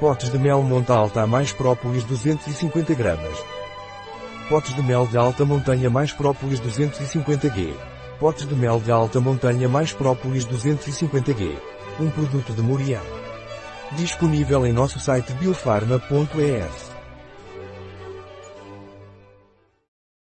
Potes de mel monta alta mais própolis 250 gramas. Potes de mel de alta montanha mais própolis 250 g. Potes de mel de alta montanha mais própolis 250 g. Um produto de Muriel. Disponível em nosso site biofarma.es.